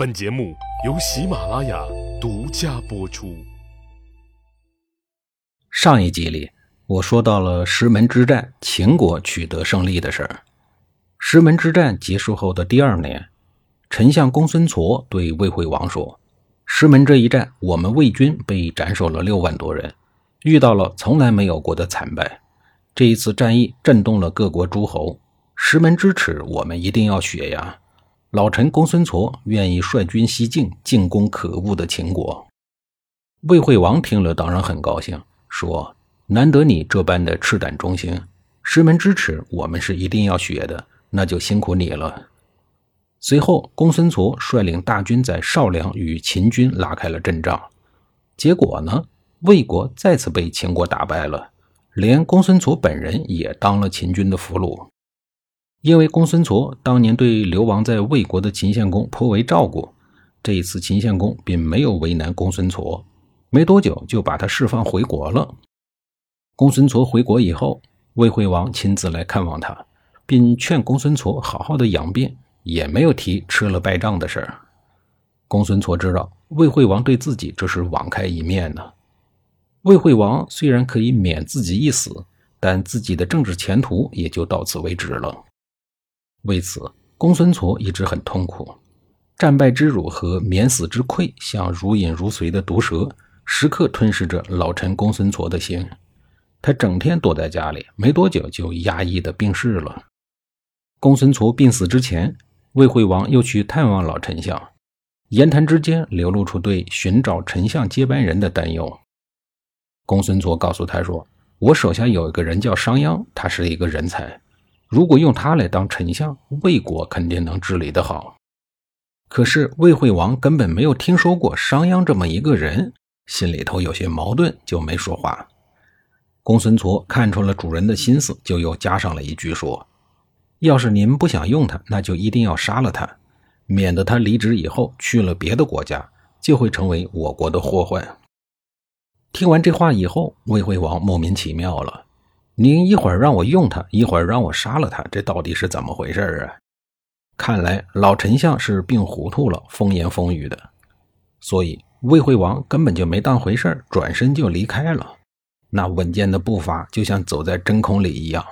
本节目由喜马拉雅独家播出。上一集里，我说到了石门之战，秦国取得胜利的事儿。石门之战结束后的第二年，丞相公孙痤对魏惠王说：“石门这一战，我们魏军被斩首了六万多人，遇到了从来没有过的惨败。这一次战役震动了各国诸侯，石门之耻，我们一定要雪呀！”老臣公孙痤愿意率军西进，进攻可恶的秦国。魏惠王听了，当然很高兴，说：“难得你这般的赤胆忠心，师门之耻，我们是一定要雪的，那就辛苦你了。”随后，公孙痤率领大军在少梁与秦军拉开了阵仗。结果呢，魏国再次被秦国打败了，连公孙痤本人也当了秦军的俘虏。因为公孙痤当年对流亡在魏国的秦献公颇为照顾，这一次秦献公并没有为难公孙痤，没多久就把他释放回国了。公孙痤回国以后，魏惠王亲自来看望他，并劝公孙痤好好的养病，也没有提吃了败仗的事儿。公孙痤知道魏惠王对自己这是网开一面呢。魏惠王虽然可以免自己一死，但自己的政治前途也就到此为止了。为此，公孙痤一直很痛苦，战败之辱和免死之愧，像如影如随的毒蛇，时刻吞噬着老臣公孙痤的心。他整天躲在家里，没多久就压抑的病逝了。公孙痤病死之前，魏惠王又去探望老丞相，言谈之间流露出对寻找丞相接班人的担忧。公孙痤告诉他说：“我手下有一个人叫商鞅，他是一个人才。”如果用他来当丞相，魏国肯定能治理得好。可是魏惠王根本没有听说过商鞅这么一个人，心里头有些矛盾，就没说话。公孙痤看出了主人的心思，就又加上了一句说：“要是您不想用他，那就一定要杀了他，免得他离职以后去了别的国家，就会成为我国的祸患。”听完这话以后，魏惠王莫名其妙了。您一会儿让我用他，一会儿让我杀了他，这到底是怎么回事啊？看来老丞相是病糊涂了，风言风语的。所以魏惠王根本就没当回事转身就离开了。那稳健的步伐就像走在真空里一样。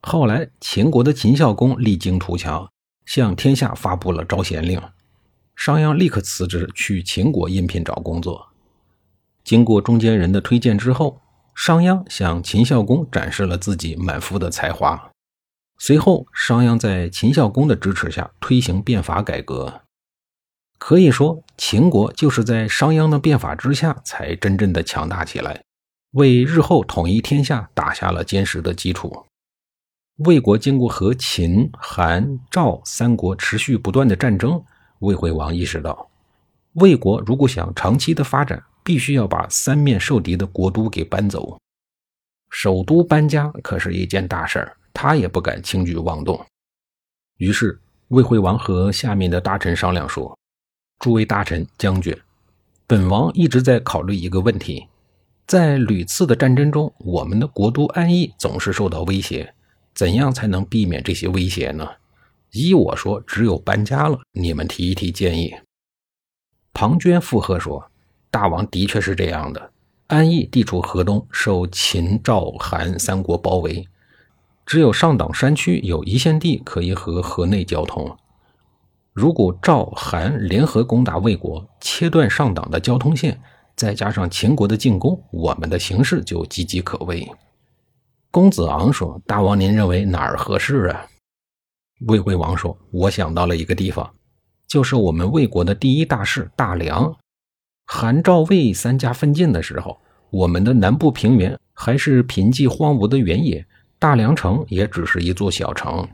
后来秦国的秦孝公励精图强，向天下发布了招贤令，商鞅立刻辞职去秦国应聘找工作。经过中间人的推荐之后。商鞅向秦孝公展示了自己满腹的才华。随后，商鞅在秦孝公的支持下推行变法改革。可以说，秦国就是在商鞅的变法之下才真正的强大起来，为日后统一天下打下了坚实的基础。魏国经过和秦、韩、赵三国持续不断的战争，魏惠王意识到，魏国如果想长期的发展，必须要把三面受敌的国都给搬走，首都搬家可是一件大事儿，他也不敢轻举妄动。于是魏惠王和下面的大臣商量说：“诸位大臣、将军，本王一直在考虑一个问题，在屡次的战争中，我们的国都安邑总是受到威胁，怎样才能避免这些威胁呢？依我说，只有搬家了。你们提一提建议。”庞涓附和说。大王的确是这样的。安邑地处河东，受秦、赵、韩三国包围，只有上党山区有一线地可以和河内交通。如果赵、韩联合攻打魏国，切断上党的交通线，再加上秦国的进攻，我们的形势就岌岌可危。公子昂说：“大王，您认为哪儿合适啊？”魏惠王说：“我想到了一个地方，就是我们魏国的第一大市大梁。”韩赵魏三家分晋的时候，我们的南部平原还是贫瘠荒芜的原野，大梁城也只是一座小城。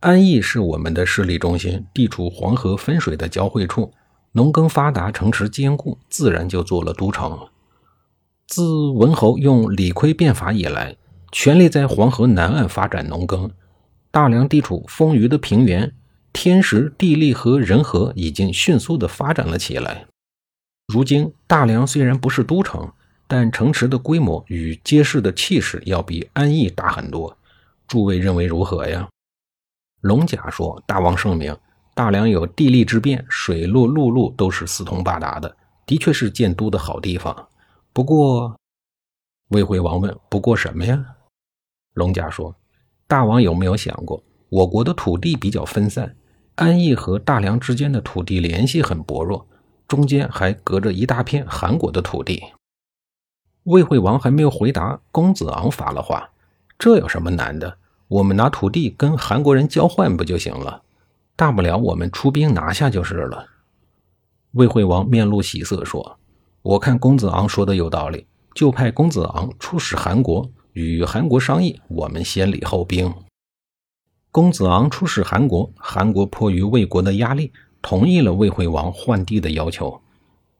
安邑是我们的势力中心，地处黄河分水的交汇处，农耕发达，城池坚固，自然就做了都城。自文侯用李悝变法以来，全力在黄河南岸发展农耕。大梁地处丰腴的平原，天时地利和人和已经迅速地发展了起来。如今大梁虽然不是都城，但城池的规模与街市的气势要比安邑大很多。诸位认为如何呀？龙甲说：“大王圣明，大梁有地利之便，水路、陆路都是四通八达的，的确是建都的好地方。不过，魏惠王问：“不过什么呀？”龙甲说：“大王有没有想过，我国的土地比较分散，安邑和大梁之间的土地联系很薄弱，中间还隔着一大片韩国的土地。”魏惠王还没有回答，公子昂发了话：“这有什么难的？我们拿土地跟韩国人交换不就行了？大不了我们出兵拿下就是了。”魏惠王面露喜色说：“我看公子昂说的有道理，就派公子昂出使韩国。”与韩国商议，我们先礼后兵。公子昂出使韩国，韩国迫于魏国的压力，同意了魏惠王换地的要求，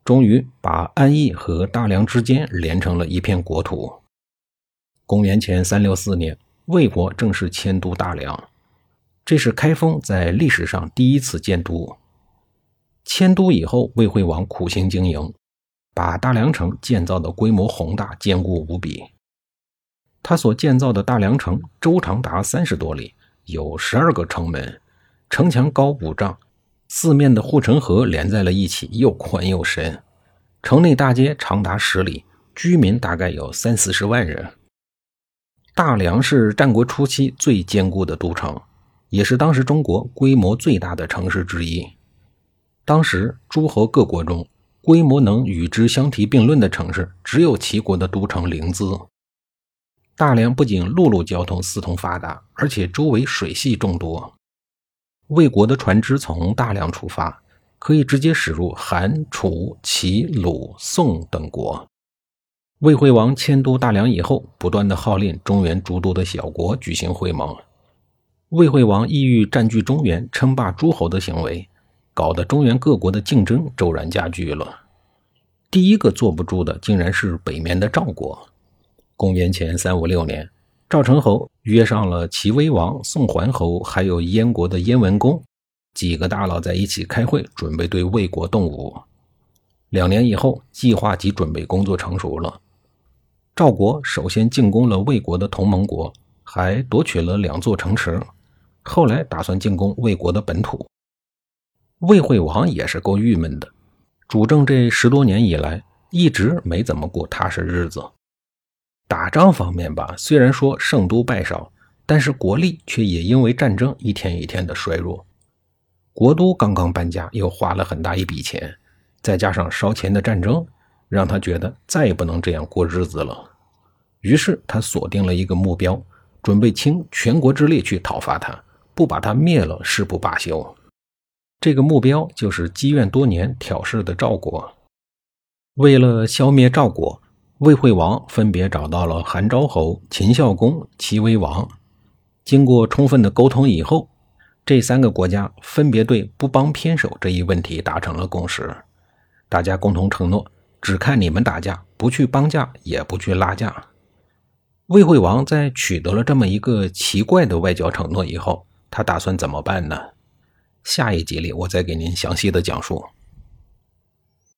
终于把安邑和大梁之间连成了一片国土。公元前三六四年，魏国正式迁都大梁，这是开封在历史上第一次建都。迁都以后，魏惠王苦心经营，把大梁城建造的规模宏大、坚固无比。他所建造的大梁城周长达三十多里，有十二个城门，城墙高五丈，四面的护城河连在了一起，又宽又深。城内大街长达十里，居民大概有三四十万人。大梁是战国初期最坚固的都城，也是当时中国规模最大的城市之一。当时诸侯各国中，规模能与之相提并论的城市，只有齐国的都城临淄。大梁不仅陆路交通四通发达，而且周围水系众多。魏国的船只从大梁出发，可以直接驶入韩、楚、齐、鲁、宋等国。魏惠王迁都大梁以后，不断的号令中原诸多的小国举行会盟。魏惠王意欲占据中原、称霸诸侯的行为，搞得中原各国的竞争骤然加剧了。第一个坐不住的，竟然是北面的赵国。公元前三五六年，赵成侯约上了齐威王、宋桓侯，还有燕国的燕文公几个大佬在一起开会，准备对魏国动武。两年以后，计划及准备工作成熟了。赵国首先进攻了魏国的同盟国，还夺取了两座城池。后来打算进攻魏国的本土。魏惠王也是够郁闷的，主政这十多年以来，一直没怎么过踏实日子。打仗方面吧，虽然说胜多败少，但是国力却也因为战争一天一天的衰弱。国都刚刚搬家，又花了很大一笔钱，再加上烧钱的战争，让他觉得再也不能这样过日子了。于是他锁定了一个目标，准备倾全国之力去讨伐他，不把他灭了誓不罢休。这个目标就是积怨多年挑事的赵国。为了消灭赵国。魏惠王分别找到了韩昭侯、秦孝公、齐威王，经过充分的沟通以后，这三个国家分别对不帮偏守这一问题达成了共识。大家共同承诺，只看你们打架，不去帮架，也不去拉架。魏惠王在取得了这么一个奇怪的外交承诺以后，他打算怎么办呢？下一集里我再给您详细的讲述。